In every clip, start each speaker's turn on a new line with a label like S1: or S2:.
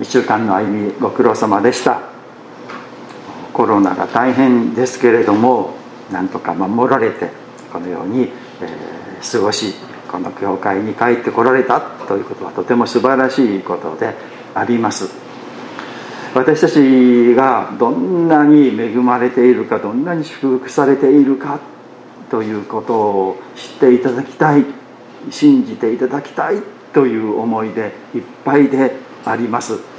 S1: 1週間の歩みご苦労様でした。コロナが大変ですけれどもなんとか守られてこのように、えー、過ごしこの教会に帰ってこられたということはとても素晴らしいことであります。私たちがどんなに恵まれているかどんなに祝福されているかということを知っていただきたい信じていただきたいという思いでいっぱいであります。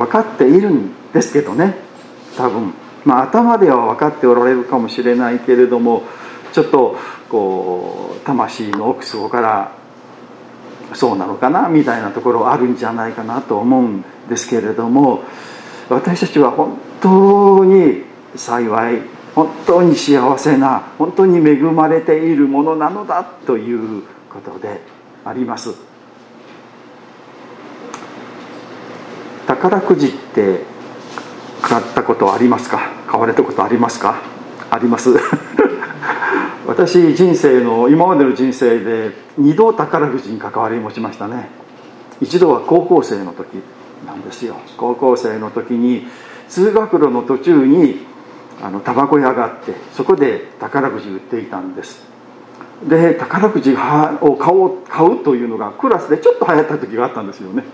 S1: 分かっているんですけどね。多分。まあ頭では分かっておられるかもしれないけれどもちょっとこう魂の奥底からそうなのかなみたいなところあるんじゃないかなと思うんですけれども私たちは本当に幸い本当に幸せな本当に恵まれているものなのだということであります。宝くじって買ったことありますか？買われたことありますか？あります。私人生の今までの人生で2度宝くじに関わり持ちましたね。一度は高校生の時なんですよ。高校生の時に通学路の途中にあのタバコ屋があってそこで宝くじ売っていたんです。で宝くじを買おう買うというのがクラスでちょっと流行った時があったんですよね。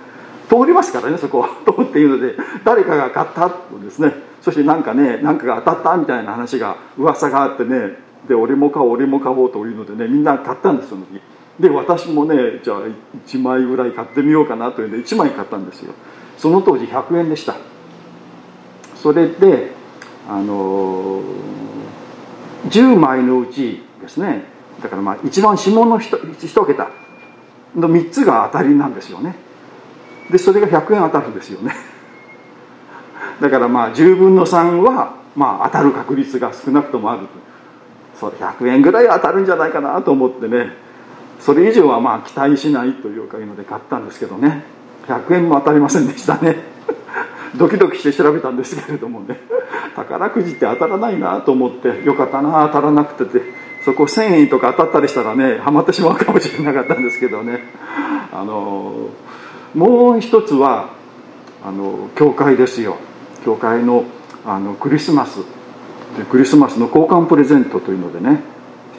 S1: 通りますからねそこは。通っていうので誰かが買ったとですね。そしてなんかね何かが当たったみたいな話が噂があってねで俺も買おう俺も買おうというのでねみんな買ったんですその時。で私もねじゃあ1枚ぐらい買ってみようかなというんで1枚買ったんですよ。その当時100円でした。それであの10枚のうちですね。だからまあ一番下の 1, 1桁の3つが当たりなんですよね。でそれが100円当たるんですよね。だからまあ10分の3はまあ当たる確率が少なくともあるそれ100円ぐらい当たるんじゃないかなと思ってね。それ以上はまあ期待しないというかいうので買ったんですけどね。100円も当たりませんでしたね。ドキドキして調べたんですけれどもね。宝くじって当たらないなと思ってよかったな当たらなくてて。そこ1000円とか当たったりしたらねハマってしまうかもしれなかったんですけどね。あのもう一つはあの教会ですよ。教会のあのクリスマス。でクリスマスの交換プレゼントというのでね。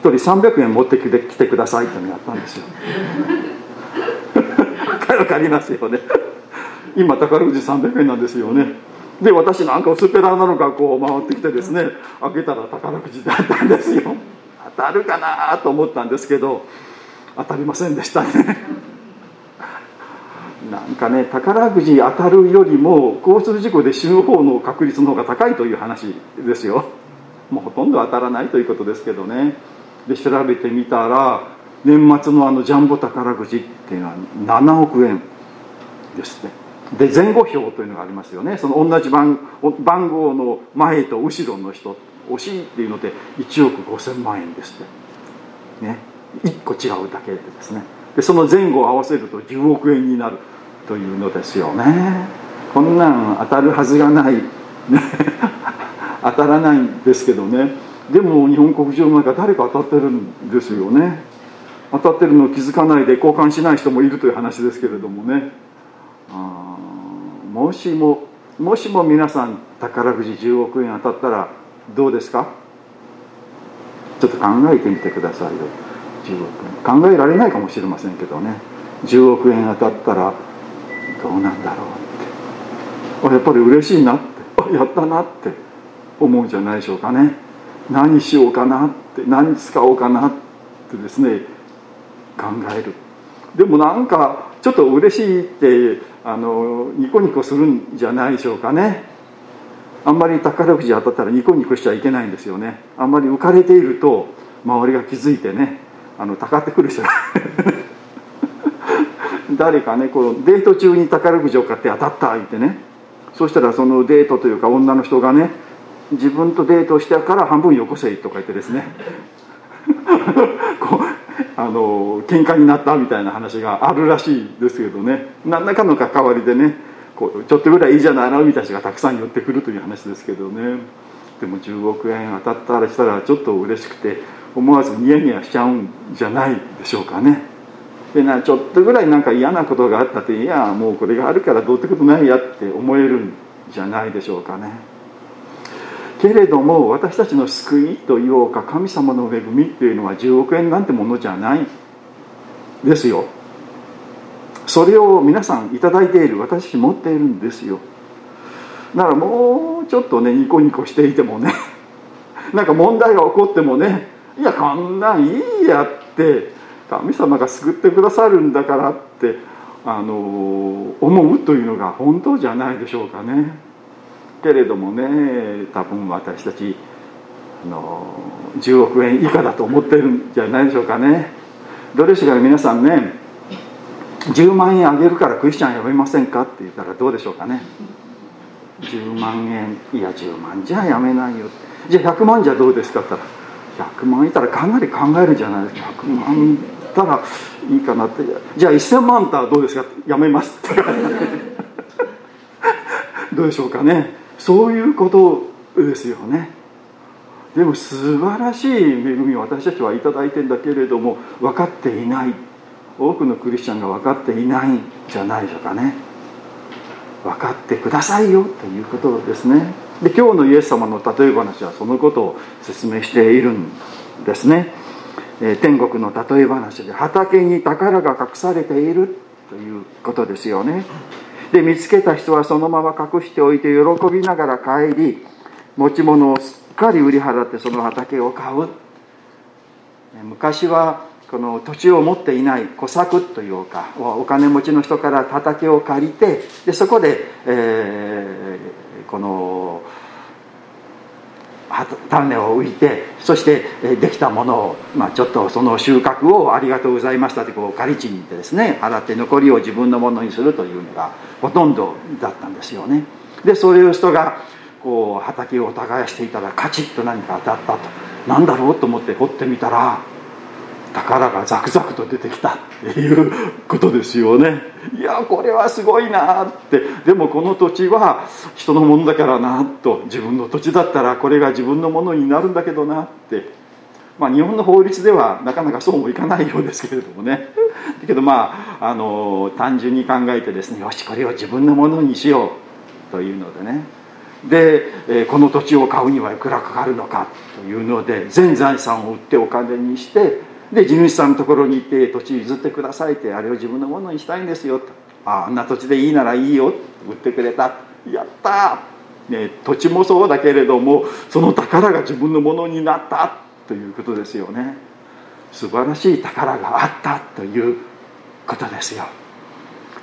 S1: 1人300円持ってきて来てくださいってのやったんですよ。わかりますよね。今宝くじ300円なんですよね。で私なんか薄っぺらなのかこう回ってきてですね開けたら宝くじだったんですよ。当たるかなと思ったんですけど当たりませんでしたね。なんかね宝くじ当たるよりも交通事故で死ぬ方の確率の方が高いという話ですよ。もうほとんど当たらないということですけどね。で調べてみたら年末のあのジャンボ宝くじっていうのは7億円ですねで前後票というのがありますよね。その同じ番番号の前と後ろの人惜しいっていうので1億5000万円ですって。ね。1個違うだけでですね。でその前後を合わせると10億円になる。というのですよね。こんなん当たるはずがない、当たらないんですけどね。でも日本国中の中誰か当たってるんですよね。当たってるの気づかないで交換しない人もいるという話ですけれどもね。あもしももしも皆さん宝くじ10億円当たったらどうですか？ちょっと考えてみてくださいよ。10億円。考えられないかもしれませんけどね。10億円当たったらどうなんだろうって。やっぱり嬉しいなって。やったなって。思うんじゃないでしょうかね。何しようかなって。何使おうかなってですね。考える。でもなんかちょっと嬉しいってあのニコニコするんじゃないでしょうかね。あんまり宝くじ当たったらニコニコしちゃいけないんですよね。あんまり浮かれていると周りが気づいてねあのたかってくる人が誰かねこのデート中に宝くじを買って当たった言ってね。そしたらそのデートというか女の人がね自分とデートしてから半分よこせとか言ってですね。こうあの喧嘩になったみたいな話があるらしいですけどね。何らかの関わりでねこうちょっとぐらいいいじゃないのみたいな人がたくさん寄ってくるという話ですけどね。でも10億円当たったらしたらちょっと嬉しくて思わずニヤニヤしちゃうんじゃないでしょうかね。でなちょっとぐらいなんか嫌なことがあったっていやもうこれがあるからどうってことないやって思えるんじゃないでしょうかね。けれども私たちの救いと言おうか神様の恵みっていうのは10億円なんてものじゃないですよ。それを皆さん頂いている私持っているんですよ。だからもうちょっとねニコニコしていてもねなんか問題が起こってもねいやこんなんいいやって神様が救ってくださるんだからってあの思うというのが本当じゃないでしょうかね。けれどもね多分私たちあの10億円以下だと思ってるんじゃないでしょうかね。どうでしょうか皆さんね。10万円あげるからクリスチャンやめませんかって言ったらどうでしょうかね。10万円いや10万じゃやめないよじゃあ100万じゃどうですかって言ったら100万いたらかなり考えるんじゃないですか。100万ったらいいかなって。じゃあ1000万ったらどうですか？やめますって。どうでしょうかね。そういうことですよね。でも素晴らしい恵みを私たちは頂いてんだけれども分かっていない。多くのクリスチャンが分かっていないんじゃないでしょうかね。分かってくださいよということですね。で今日のイエス様の例え話はそのことを説明しているんですね、え、天国の例え話で畑に宝が隠されているということですよね。で見つけた人はそのまま隠しておいて喜びながら帰り持ち物をすっかり売り払ってその畑を買う。昔はこの土地を持っていない小作というかお金持ちの人から畑を借りてでそこで、えー、この種を浮いてそしてできたものを、まあ、ちょっとその収穫をありがとうございましたってこう借り地に行ってですね洗って残りを自分のものにするというのがほとんどだったんですよね。でそういう人がこう畑を耕していたらカチッと何か当たったと。何だろうと思って掘ってみたら宝がザクザクと出てきたっていうことですよね。いやこれはすごいなって。でもこの土地は人のものだからなと自分の土地だったらこれが自分のものになるんだけどなって。まあ日本の法律ではなかなかそうもいかないようですけれどもね。だけどまああの単純に考えてですねよしこれを自分のものにしようというのでね。でこの土地を買うにはいくらかかるのかというので全財産を売ってお金にしてで地主さんのところに行って土地譲ってくださいってあれを自分のものにしたいんですよとああんな土地でいいならいいよ売ってくれたやったね、土地もそうだけれどもその宝が自分のものになった。ということですよね。素晴らしい宝があったということですよ。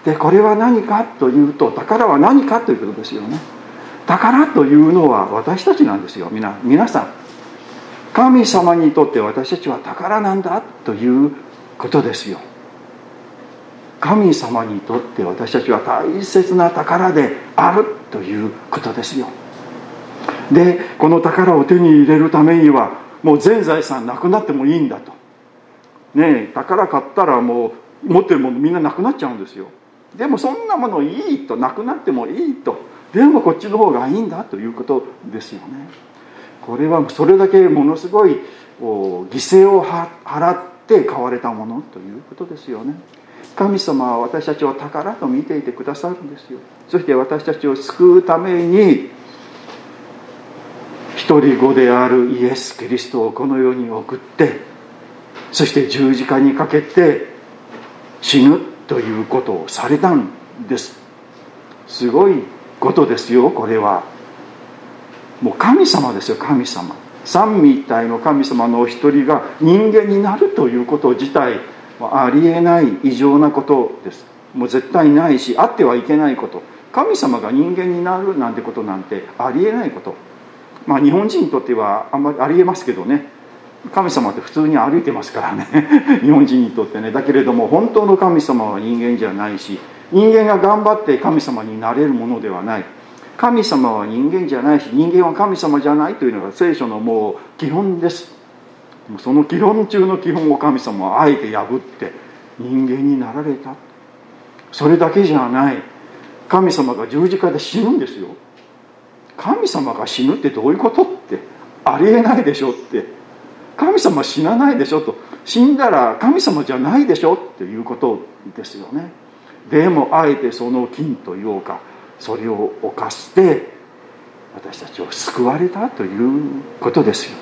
S1: でこれは何かというと宝は何かということですよね。宝というのは私たちなんですよ。皆皆さん。神様にとって私たちは宝なんだということですよ。神様にとって私たちは大切な宝であるということですよ。でこの宝を手に入れるためにはもう全財産なくなってもいいんだと。ねえ宝買ったらもう持ってるものみんななくなっちゃうんですよ。でもそんなものいいとなくなってもいいと。でもこっちの方がいいんだということですよね。これはそれだけものすごい犠牲を払って買われたものということですよね。神様は私たちを宝と見ていてくださるんですよ。そして私たちを救うために一人子であるイエス・キリストをこの世に送ってそして十字架にかけて死ぬということをされたんです。すごいことですよこれは。もう神様ですよ神様。三位一体の神様のお一人が人間になるということ自体ありえない異常なことです。もう絶対ないしあってはいけないこと。神様が人間になるなんてことなんてありえないこと。まあ日本人にとってはあんまりありえますけどね。神様って普通に歩いてますからね。日本人にとってね。だけれども本当の神様は人間じゃないし人間が頑張って神様になれるものではない。神様は人間じゃないし人間は神様じゃないというのが聖書のもう基本です。その基本中の基本を神様はあえて破って人間になられた。それだけじゃない。神様が十字架で死ぬんですよ。神様が死ぬってどういうことってありえないでしょって。神様死なないでしょと。死んだら神様じゃないでしょっていうことですよね。でもあえてその金というかそれを犯して私たちを救われたということですよ。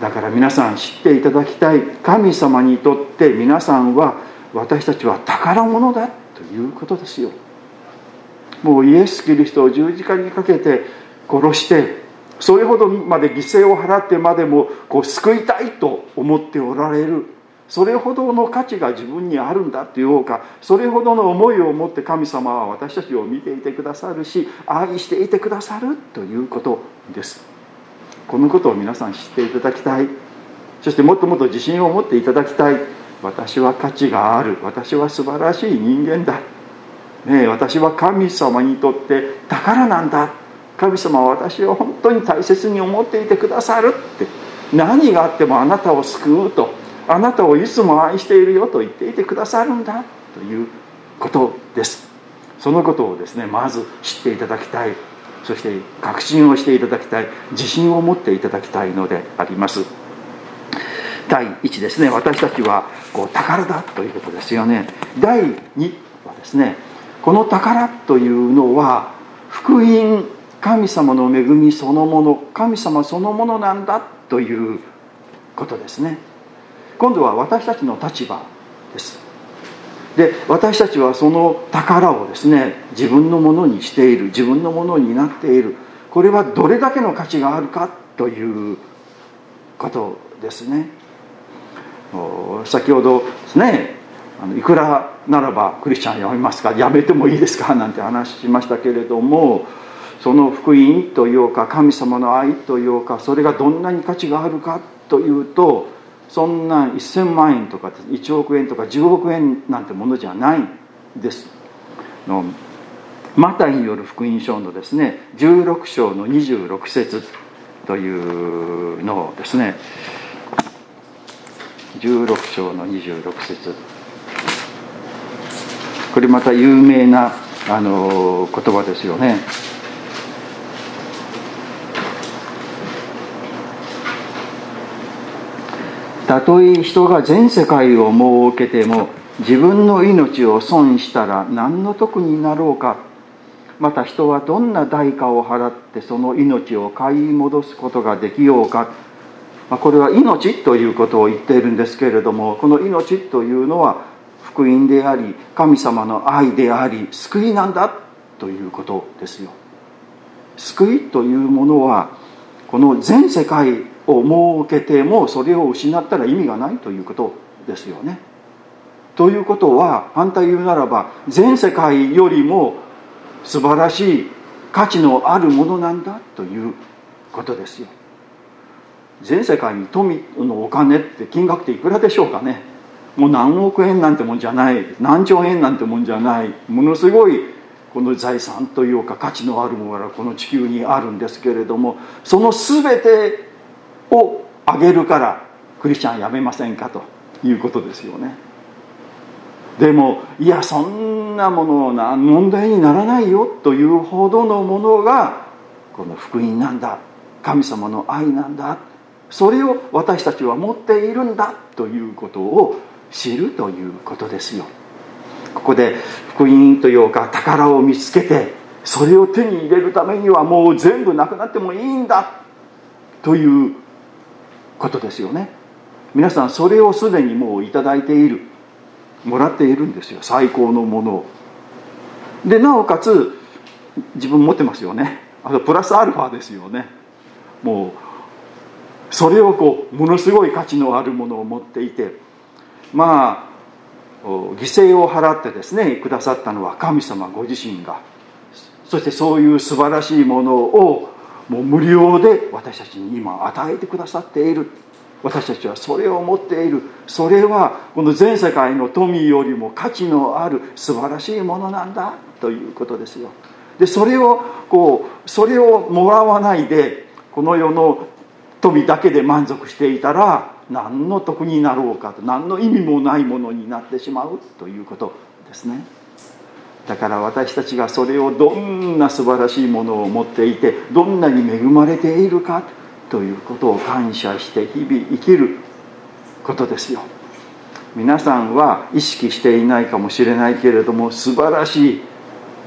S1: だから皆さん知っていただきたい神様にとって皆さんは私たちは宝物だということですよ。もうイエス・キリストを十字架にかけて殺してそれほどまで犠牲を払ってまでもこう救いたいと思っておられる。それほどの価値が自分にあるんだというかそれほどの思いを持って神様は私たちを見ていてくださるし愛していてくださるということです。このことを皆さん知っていただきたい。そしてもっともっと自信を持っていただきたい。私は価値がある。私は素晴らしい人間だ、ね、私は神様にとって宝なんだ。神様は私を本当に大切に思っていてくださるって。何があってもあなたを救うと。あなたをいつも愛しているよと言っていてくださるんだということです。そのことをですねまず知っていただきたい。そして確信をしていただきたい。自信を持っていただきたいのであります。第1ですね私たちはこう宝だということですよね。第2はですねこの宝というのは福音神様の恵みそのもの神様そのものなんだということですね。今度は私たちの立場です。で私たちはその宝をですね自分のものにしている自分のものになっている。これはどれだけの価値があるかということですね。先ほどですねあのいくらならばクリスチャンやめますかやめてもいいですかなんて話しましたけれどもその福音というか神様の愛というかそれがどんなに価値があるかというとそんな1000万円とか1億円とか10億円なんてものじゃないんです。のマタイによる福音書のですね16章の26節というのをですね16章の26節。これまた有名なあの言葉ですよね。たとえ人が全世界を設けても自分の命を損したら何の得になろうか。また人はどんな代価を払ってその命を買い戻すことができようか。まこれは命ということを言っているんですけれどもこの命というのは福音であり神様の愛であり救いなんだということですよ。救いというものはこの全世界を設けてもそれを失ったら意味がないということですよね。ということは反対言うならば全世界よりも素晴らしい価値のあるものなんだということですよ。全世界に富のお金って金額っていくらでしょうかねもう何億円なんてもんじゃない何兆円なんてもんじゃないものすごいこの財産というか価値のあるものがこの地球にあるんですけれどもその全てをあげるからクリスチャンやめませんかということですよね。でもいやそんなものな問題にならないよというほどのものがこの福音なんだ神様の愛なんだそれを私たちは持っているんだということを知るということですよ。ここで福音というか宝を見つけてそれを手に入れるためにはもう全部なくなってもいいんだということですよね。皆さんそれをすでにもう頂いている。もらっているんですよ。最高のものを。でなおかつ自分持ってますよね。あとプラスアルファですよね。もうそれをこうものすごい価値のあるものを持っていて。まあ犠牲を払ってですねくださったのは神様ご自身が。そしてそういう素晴らしいものをもう無料で私たちに今与えてくださっている。私たちはそれを持っている。それはこの全世界の富よりも価値のある素晴らしいものなんだということですよ。でそれをこうそれをもらわないでこの世の富だけで満足していたら何の得になろうかと何の意味もないものになってしまうということですね。だから私たちがそれをどんな素晴らしいものを持っていてどんなに恵まれているかということを感謝して日々生きることですよ。皆さんは意識していないかもしれないけれども素晴らしい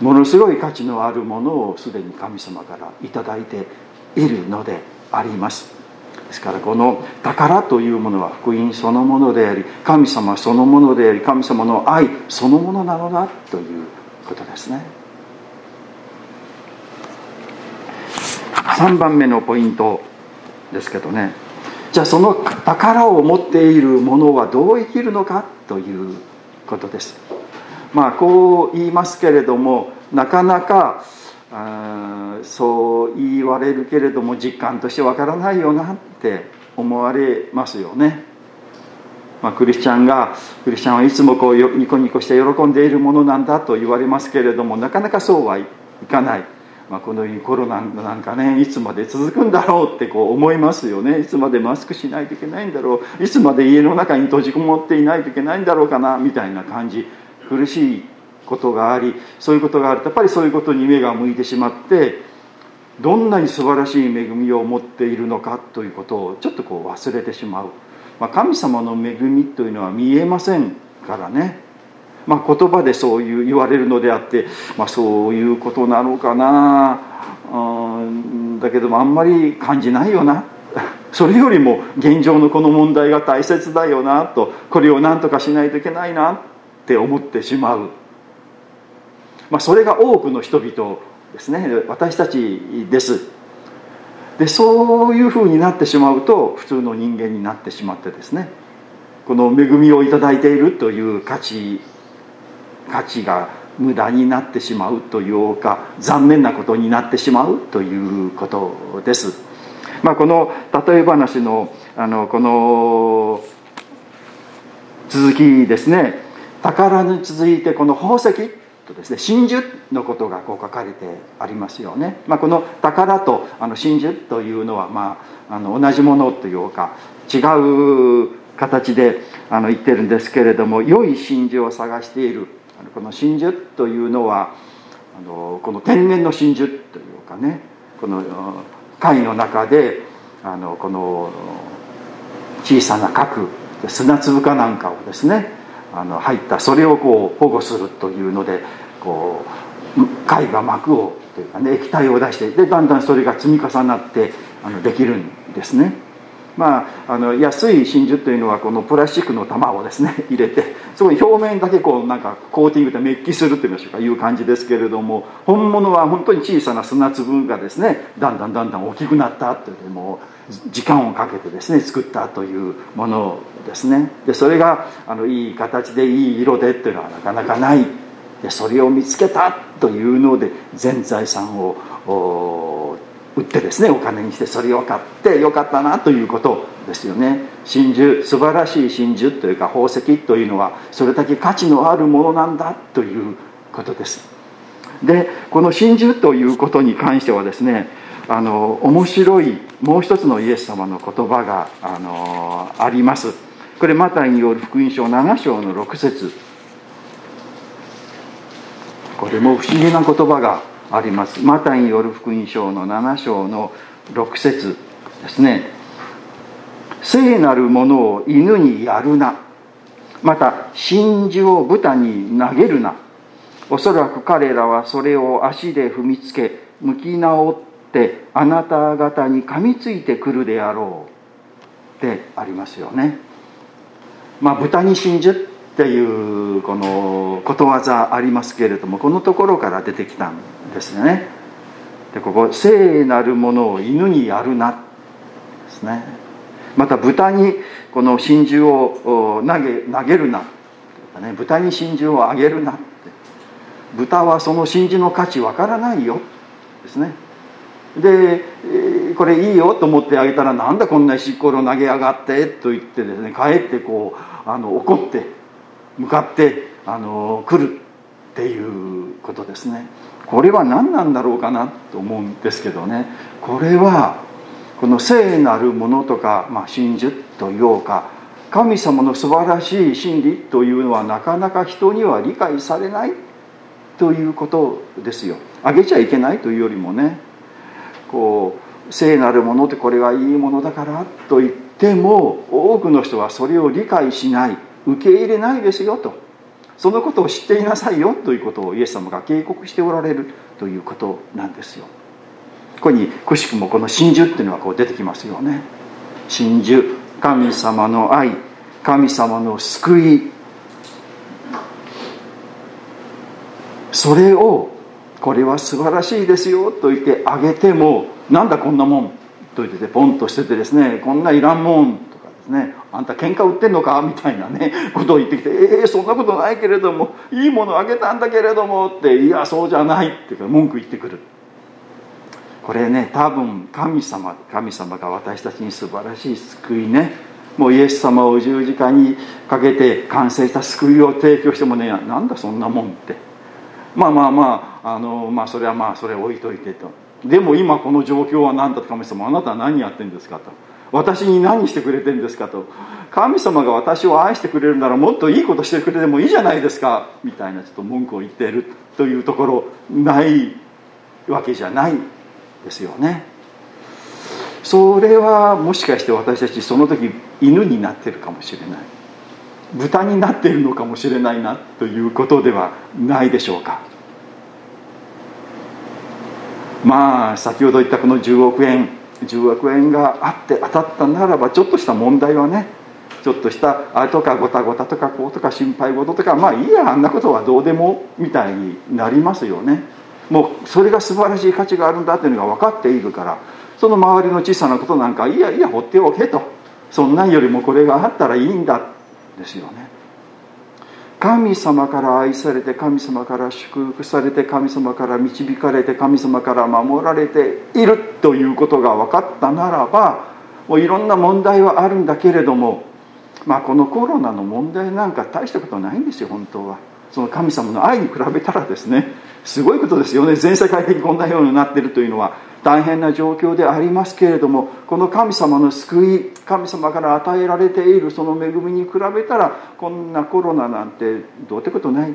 S1: ものすごい価値のあるものをすでに神様から頂いているのであります。ですからこの宝というものは福音そのものであり神様そのものであり神様の愛そのものなのだということですね。3番目のポイントですけどね。じゃあその宝を持っている者はどう生きるのかということです。まあこう言いますけれどもなかなかそう言われるけれども実感としてわからないよなって思われますよね、まあ、クリスチャンがクリスチャンはいつもこうニコニコして喜んでいるものなんだと言われますけれどもなかなかそうはいかない、まあ、このコロナなんかねいつまで続くんだろうってこう思いますよね。いつまでマスクしないといけないんだろう。いつまで家の中に閉じこもっていないといけないんだろうかなみたいな感じ。苦しいことがありそういうことがあるとやっぱりそういうことに目が向いてしまってどんなに素晴らしい恵みを持っているのかということをちょっとこう忘れてしまう、まあ、神様の恵みというのは見えませんからね、まあ、言葉でそういう言われるのであって、まあ、そういうことなのかな。うんだけどもあんまり感じないよな。それよりも現状のこの問題が大切だよなと。これを何とかしないといけないなって思ってしまう。まあ、それが多くの人々ですね。私たちです。でそういうふうになってしまうと普通の人間になってしまってですねこの恵みを頂いているという価値価値が無駄になってしまうというか残念なことになってしまうということです、まあ、この例え話のあのこの続きですね。宝に続いてこの宝石。とです。ね真珠のことがこう書かれてありますよね、まあ、この宝とあの真珠というのは、まあ、あの同じものというか違う形であの言ってるんですけれども良い真珠を探している。この真珠というのはあのこの天然の真珠というかねこの貝の中であのこの小さな核砂粒かなんかをですねあの入ったそれをこう保護するというのでこう貝が膜をというかね液体を出してでだんだんそれが積み重なってあのできるんですね。まあ、あの安い真珠というのはこのプラスチックの玉をですね 入れてそこに表面だけこうなんかコーティングでメッキするといいましょうかいう感じですけれども本物は本当に小さな砂粒がですねだんだんだんだん大きくなったというもう時間をかけてですね作ったというものですねでそれがあのいい形でいい色でっていうのはなかなかないそれを見つけたというので全財産を売ってですねお金にしてそれを買ってよかったなということですよね。真珠素晴らしい真珠というか宝石というのはそれだけ価値のあるものなんだということです。でこの真珠ということに関してはですねあの面白いもう一つのイエス様の言葉があのあります。これマタイによる福音書7章の6節。これも不思議な言葉があります。マタイによる福音書の7章の6節ですね。聖なるものを犬にやるな。また真珠を豚に投げるな。おそらく彼らはそれを足で踏みつけ向き直ってあなた方に噛みついてくるであろう。ってありますよね。まあ豚に真珠っていうこのことわざありますけれどもこのところから出てきたんですよね。でここ「聖なるものを犬にやるな」ですね。また豚にこの真珠を投げ投げるな、ね、豚に真珠をあげるなって。豚はその真珠の価値わからないよですね。でこれいいよと思ってあげたらなんだこんな石ころ投げやがってと言ってですねかえってこうあの怒って向かってあの来るっていうことですね。これは何なんだろうかなと思うんですけどね。これはこの聖なるものとか、まあ、真珠というか神様の素晴らしい真理というのはなかなか人には理解されないということですよ。あげちゃいけないというよりもねこう聖なるものってこれはいいものだからと言っても多くの人はそれを理解しない。受け入れないですよと。そのことを知っていなさいよということをイエス様が警告しておられるということなんですよ。ここにくしくもこの真珠っていうのはこう出てきますよね。真珠神様の愛神様の救い。それをこれは素晴らしいですよと言ってあげてもなんだこんなもんと言っててポンとしててですねこんないらんもんとかですね。あんた喧嘩売ってんのか？みたいなね ことを言ってきてええー、そんなことないけれどもいいものあげたんだけれどもっていやそうじゃないって文句言ってくる。これね多分神様神様が私たちに素晴らしい救いねもうイエス様を十字架にかけて完成した救いを提供してもねなんだそんなもんって。まあまあまああのまあそれはまあそれ置いといてと。でも今この状況は何だと神様あなたは何やってんですかと。私に何してくれてるんですかと。神様が私を愛してくれるならもっといいことしてくれてもいいじゃないですか。みたいなちょっと文句を言っているというところないわけじゃないですよね。それはもしかして私たちその時犬になってるかもしれない。豚になっているのかもしれないなということではないでしょうか。まあ先ほど言ったこの10億円。10億円があって当たったならばちょっとした問題はねちょっとしたあれとかごたごたとかこうとか心配事とかまあいいやあんなことはどうでもみたいになりますよね。もうそれが素晴らしい価値があるんだっていうのが分かっているからその周りの小さなことなんかいやいや放っておけとそんなんよりもこれがあったらいいんだですよね。神様から愛されて神様から祝福されて神様から導かれて神様から守られているということが分かったならばもういろんな問題はあるんだけれどもまあこのコロナの問題なんか大したことないんですよ本当は。その神様の愛に比べたらですねすごいことですよね。全世界的にこんなようになってるというのは。大変な状況でありますけれどもこの神様の救い神様から与えられているその恵みに比べたらこんなコロナなんてどうってことない。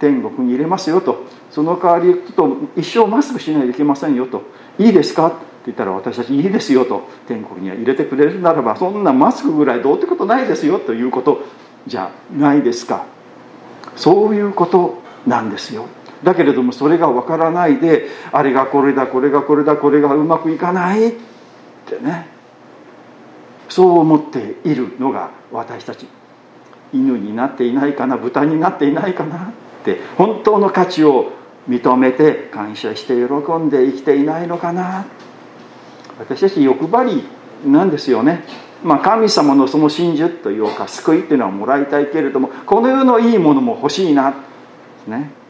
S1: 天国に入れますよと。その代わりと一生マスクしないといけませんよと。いいですか？って言ったら私たちいいですよと。天国には入れてくれるならばそんなマスクぐらいどうってことないですよということじゃないですか。そういうことなんですよ。だけれどもそれが分からないであれがこれだこれがこれだこれがうまくいかないってね。そう思っているのが私たち。犬になっていないかな豚になっていないかなって本当の価値を認めて感謝して喜んで生きていないのかな。私たち欲張りなんですよね。まあ神様のその真珠というか救いっていうのはもらいたいけれどもこの世のいいものも欲しいな。ね。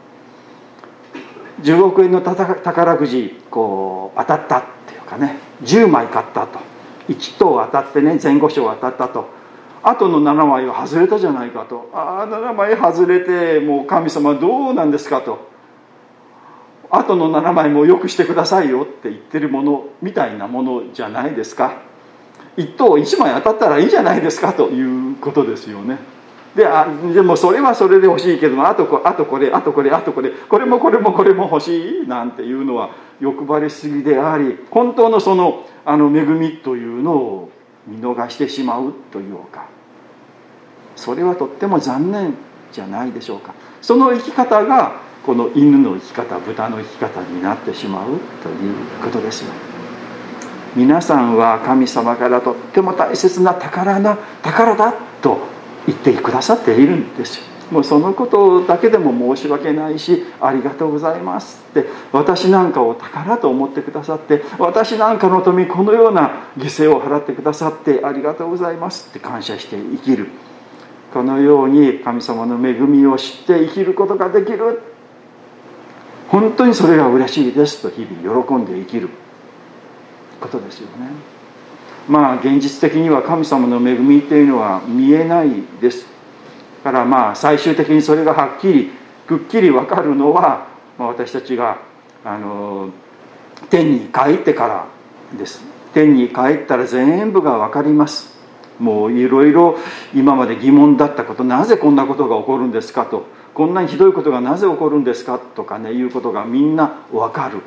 S1: 10億円の宝くじこう当たったっていうかね。10枚買ったと。1等当たってね前後賞当たったと。あとの7枚は外れたじゃないかと。ああ7枚外れてもう神様どうなんですかと。あとの7枚もよくしてくださいよって言ってるものみたいなものじゃないですか。1等1枚当たったらいいじゃないですかということですよね。であでもそれはそれで欲しいけどあとこあとこれあとこれあとこれ。これもこれもこれも欲しい？なんていうのは欲張りすぎであり本当のそのあの恵みというのを見逃してしまうというか。それはとっても残念じゃないでしょうか。その生き方がこの犬の生き方豚の生き方になってしまうということですよ。皆さんは神様からとっても大切な宝な宝だと言ってくださっているんですよ。もうそのことだけでも申し訳ないしありがとうございますって。私なんかを宝と思ってくださって私なんかの富このような犠牲を払ってくださってありがとうございますって感謝して生きる。このように神様の恵みを知って生きることができる。本当にそれが嬉しいですと日々喜んで生きることですよね。まあ現実的には神様の恵みっていうのは見えないですからまあ最終的にそれがはっきりくっきり分かるのは、まあ、私たちがあの天に帰ってからです。天に帰ったら全部が分かります。もういろいろ今まで疑問だったことなぜこんなことが起こるんですかと。こんなにひどいことがなぜ起こるんですかとかねいうことがみんな分かる。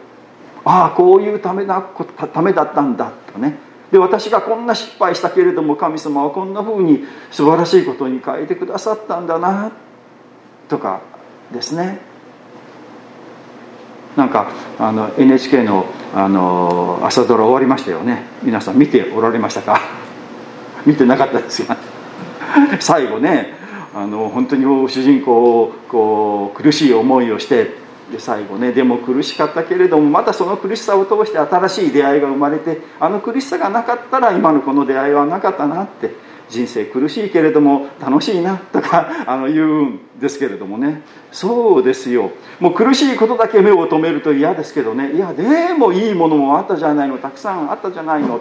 S1: ああこういうためなためだったんだとね。で私がこんな失敗したけれども神様はこんなふうに素晴らしいことに変えてくださったんだなとかですね。なんかあの NHK のあの朝ドラ終わりましたよね。皆さん見ておられましたか？見てなかったですよ 最後ねあの本当に主人公こう苦しい思いをしてで最後ねでも苦しかったけれどもまたその苦しさを通して新しい出会いが生まれてあの苦しさがなかったら今のこの出会いはなかったなって人生苦しいけれども楽しいなとか あの言うんですけれどもね。そうですよ。もう苦しいことだけ目を留めると嫌ですけどね。いやでもいいものもあったじゃないの。たくさんあったじゃないの。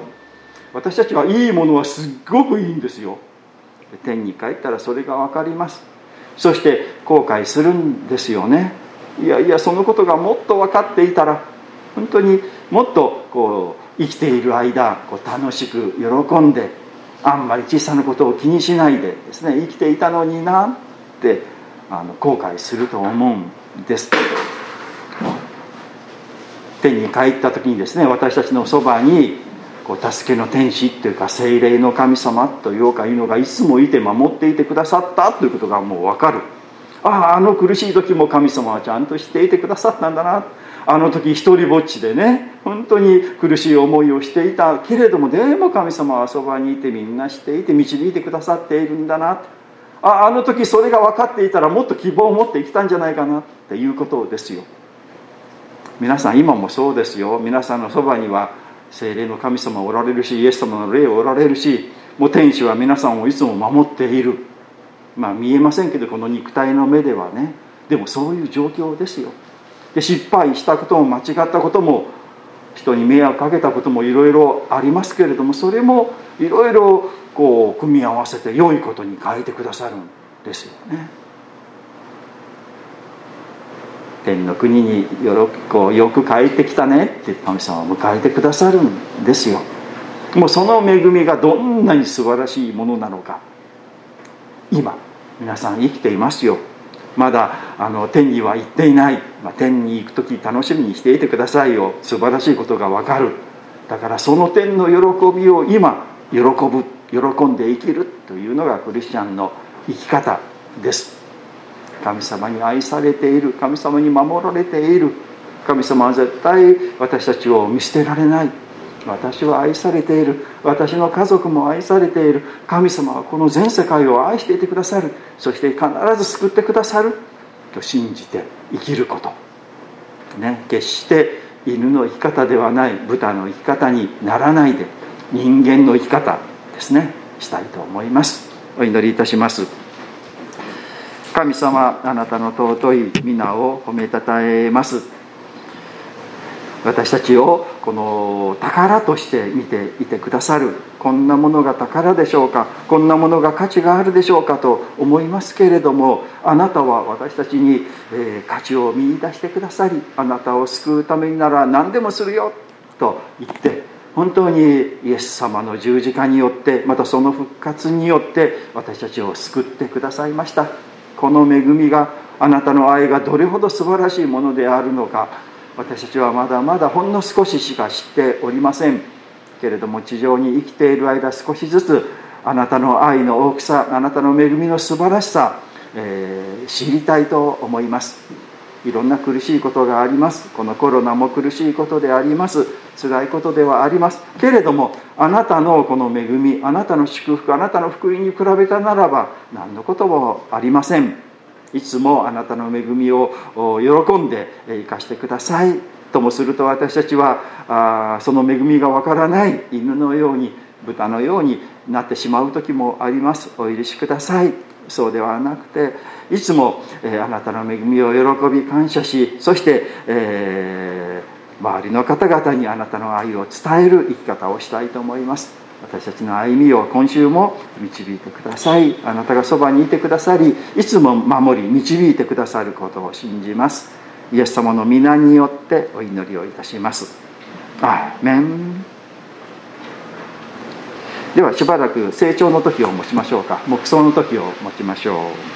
S1: 私たちはいいものはすっごくいいんですよ。天に帰ったらそれが分かります。そして後悔するんですよね。いやいやそのことがもっと分かっていたら本当にもっとこう生きている間こう楽しく喜んであんまり小さなことを気にしないでですね生きていたのになってあの後悔すると思うんです。けど天に帰った時にですね私たちのそばにこう助けの天使というか精霊の神様というかいうのがいつもいて守っていてくださったということがもう分かる。あああの苦しい時も神様はちゃんとしていてくださったんだな。あの時一りぼっちでね本当に苦しい思いをしていたけれどもでも神様はそばにいてみんなしていて導いてくださっているんだな。ああの時それが分かっていたらもっと希望を持って生きたんじゃないかなっていうことですよ。皆さん今もそうですよ。皆さんのそばには精霊の神様おられるしイエス様の霊おられるしもう天使は皆さんをいつも守っている。まあ見えませんけどこの肉体の目ではね。でもそういう状況ですよ。で失敗したことも間違ったことも人に迷惑かけたこともいろいろありますけれどもそれもいろいろこう組み合わせて良いことに変えてくださるんですよね。天の国によろこうよく帰ってきたねって神様を迎えてくださるんですよ。もうその恵みがどんなに素晴らしいものなのか。今皆さん生きていますよ。まだあの天には行っていない、まあ、天に行く時楽しみにしていてくださいよ。素晴らしいことが分かる。だからその天の喜びを今喜ぶ喜んで生きるというのがクリスチャンの生き方です。神様に愛されている。神様に守られている。神様は絶対私たちを見捨てられない。私は愛されている。私の家族も愛されている。神様はこの全世界を愛していてくださる。そして必ず救ってくださる。と信じて生きること。ね決して犬の生き方ではない。豚の生き方にならないで。人間の生き方ですね。したいと思います。お祈りいたします。神様あなたの尊い皆を褒めたたえます。私たちをこの宝として見ていてくださる。こんなものが宝でしょうか。こんなものが価値があるでしょうかと思いますけれどもあなたは私たちに、え価値を見いだしてくださりあなたを救うためになら何でもするよと言って本当にイエス様の十字架によってまたその復活によって私たちを救ってくださいました。この恵みがあなたの愛がどれほど素晴らしいものであるのか私たちはまだまだほんの少ししか知っておりませんけれども地上に生きている間少しずつあなたの愛の大きさあなたの恵みの素晴らしさ、えー、知りたいと思います。いろんな苦しいことがあります。このコロナも苦しいことであります。辛いことではありますけれどもあなたのこの恵みあなたの祝福あなたの福音に比べたならば何のこともありません。いつもあなたの恵みを喜んで生かしてください。ともすると私たちはあその恵みがわからない犬のように豚のようになってしまう時もあります。お許しください。そうではなくていつも、えあなたの恵みを喜び感謝しそして、えー、周りの方々にあなたの愛を伝える生き方をしたいと思います。私たちの歩みを今週も導いてください。あなたがそばにいてくださりいつも守り導いてくださることを信じます。イエス様の皆によってお祈りをいたします。アーメン。ではしばらく成長の時を持ちましょうか。黙想の時を持ちましょう。